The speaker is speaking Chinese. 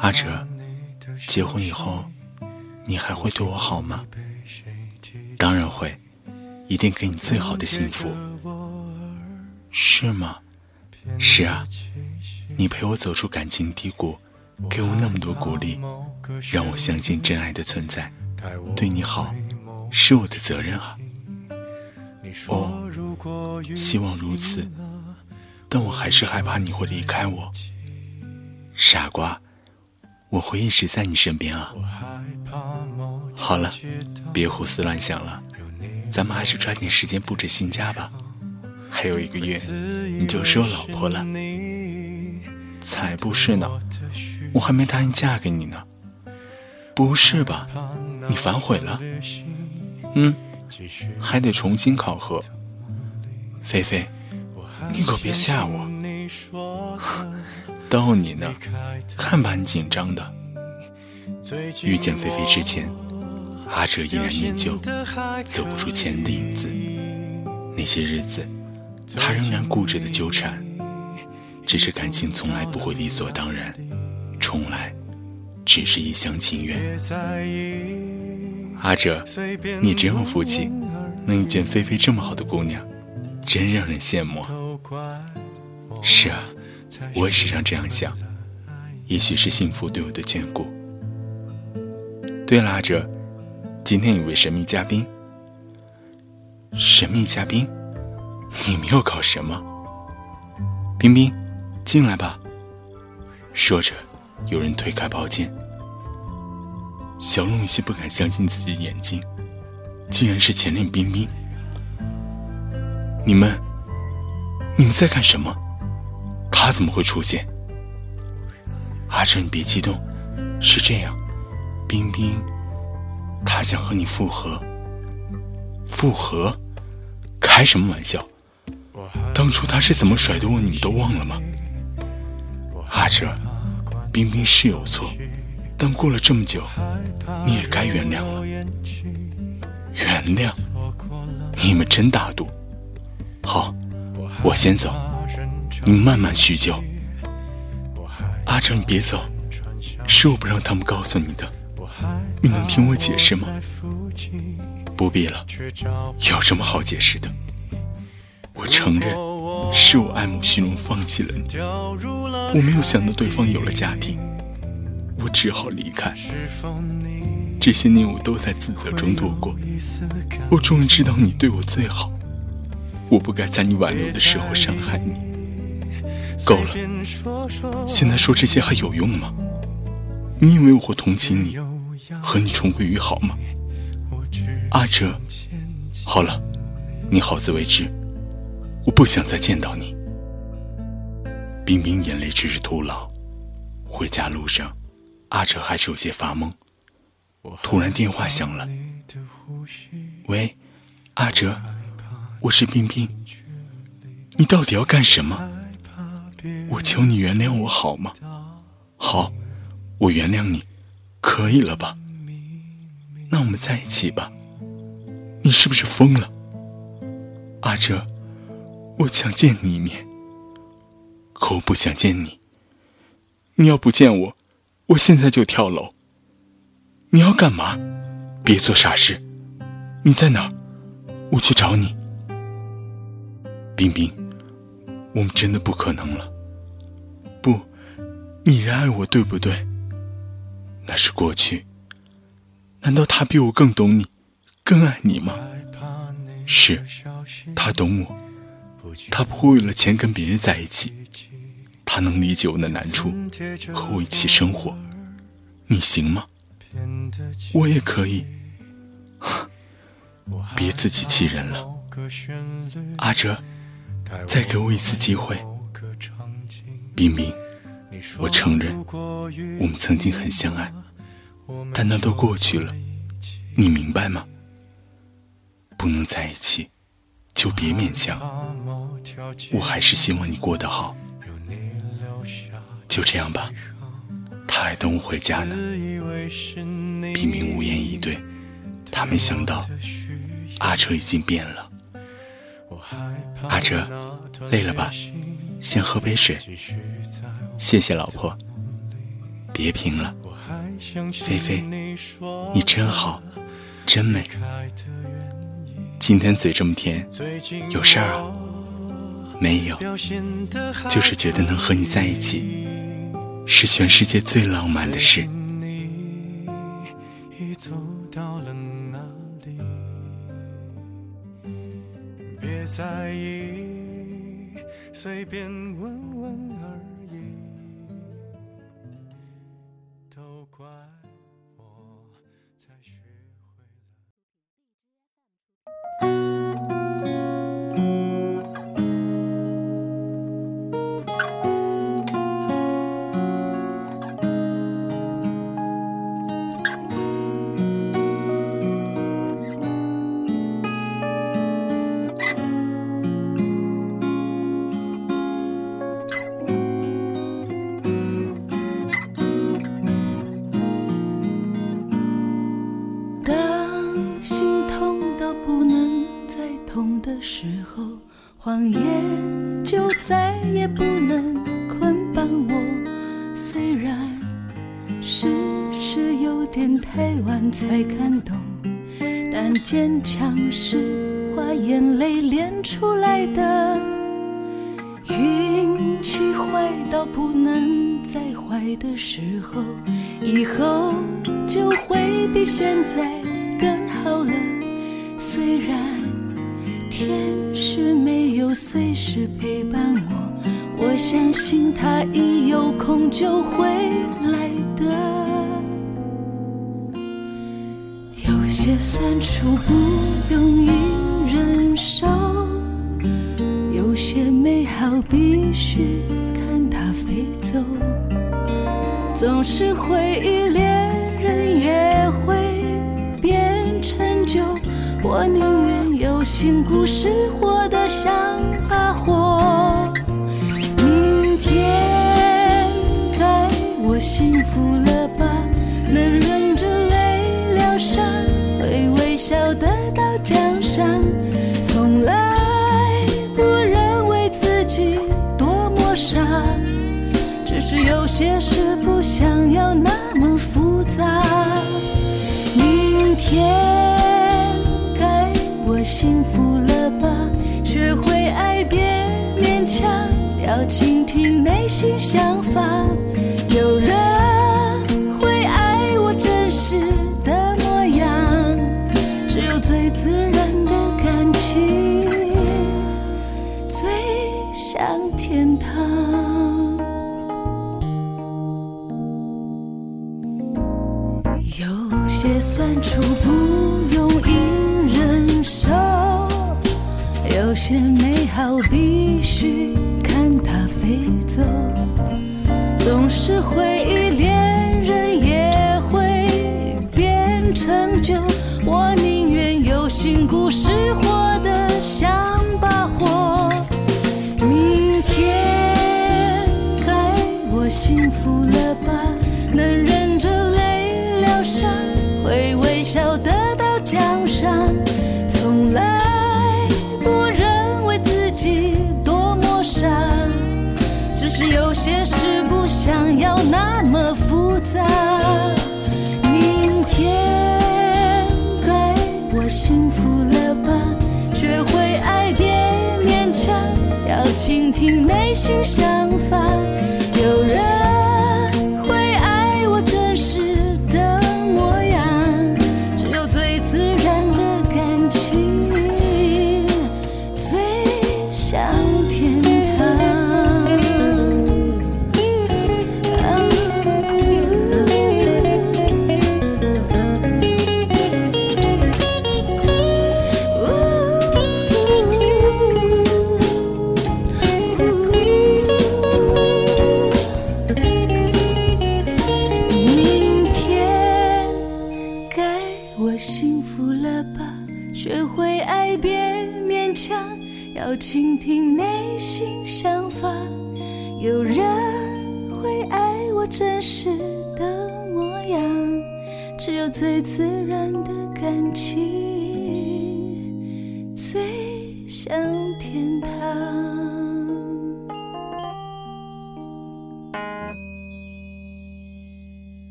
阿哲，结婚以后，你还会对我好吗？当然会，一定给你最好的幸福。是吗？是啊，你陪我走出感情低谷，给我那么多鼓励，让我相信真爱的存在。对你好，是我的责任啊。哦，希望如此，但我还是害怕你会离开我。傻瓜。我会一直在你身边啊！好了，别胡思乱想了，咱们还是抓紧时间布置新家吧。还有一个月，你就是我老婆了。才不是呢，我还没答应嫁给你呢。不是吧？你反悔了？嗯，还得重新考核。菲菲，你可别吓我。逗你呢，看把你紧张的。遇见菲菲之前，阿哲依然念旧，走不出前的影子。那些日子，他仍然固执的纠缠，只是感情从来不会理所当然，从来只是一厢情愿。阿哲，你真有福气，能遇见菲菲这么好的姑娘，真让人羡慕。是啊。我也时常这样想，也许是幸福对我的眷顾。对了，阿哲，今天有位神秘嘉宾。神秘嘉宾，你没有搞什么？冰冰，进来吧。说着，有人推开包间。小龙有些不敢相信自己的眼睛，竟然是前任冰冰。你们，你们在干什么？他怎么会出现？阿哲，你别激动，是这样，冰冰，他想和你复合。复合？开什么玩笑？当初他是怎么甩的我，你们都忘了吗？阿哲，冰冰是有错，但过了这么久，你也该原谅了。原谅？你们真大度。好，我先走。你慢慢叙旧，阿成，你别走，是我不让他们告诉你的，你能听我解释吗？不必了，有什么好解释的？我承认，是我爱慕虚荣，放弃了你。我没有想到对方有了家庭，我只好离开。这些年我都在自责中度过，我终于知道你对我最好，我不该在你挽留的时候伤害你。够了，现在说这些还有用吗？你以为我会同情你，和你重归于好吗？阿哲，好了，你好自为之，我不想再见到你。冰冰眼泪只是徒劳。回家路上，阿哲还是有些发懵。突然电话响了，喂，阿哲，我是冰冰，你到底要干什么？我求你原谅我好吗？好，我原谅你，可以了吧？那我们在一起吧。你是不是疯了，阿哲？我想见你一面，可我不想见你。你要不见我，我现在就跳楼。你要干嘛？别做傻事。你在哪？我去找你。冰冰。我们真的不可能了。不，你仍爱我，对不对？那是过去。难道他比我更懂你，更爱你吗？是，他懂我，他不会为了钱跟别人在一起，他能理解我的难处，和我一起生活。你行吗？我也可以。别自欺欺人了，阿哲，再给我一次机会。冰冰，我承认我们曾经很相爱，但那都过去了，你明白吗？不能在一起，就别勉强。我还是希望你过得好。就这样吧，他还等我回家呢。冰冰无言以对，他没想到。阿哲已经变了。阿哲，累了吧？先喝杯水。谢谢老婆。别拼了。菲菲，你真好，真美。今天嘴这么甜，有事儿啊？没有，就是觉得能和你在一起，是全世界最浪漫的事。别在意，随便问问才看懂，但坚强是花眼泪练出来的。运气坏到不能再坏的时候，以后就会比现在更好了。虽然。天使没有随时陪伴我，我相信他一有空就会来的。有些酸楚不容易忍受，有些美好必须看它飞走。总是回忆，恋人也会变陈旧。我宁愿有新故事，活得像把火。明天该我幸福了奖赏。从来不认为自己多么傻，只是有些事不想要那么复杂。明天该我。幸福了吧？学会爱，别勉强，要倾听内心想些酸楚不用硬忍受。有些美好必须看它飞走，总是回忆，恋人也会变成旧。我宁愿有新故事，活得像把火。明天该我幸福了杂。明天该我幸福了吧？学会爱，别勉强，要倾听内心想法。只有最自然的感情，最相。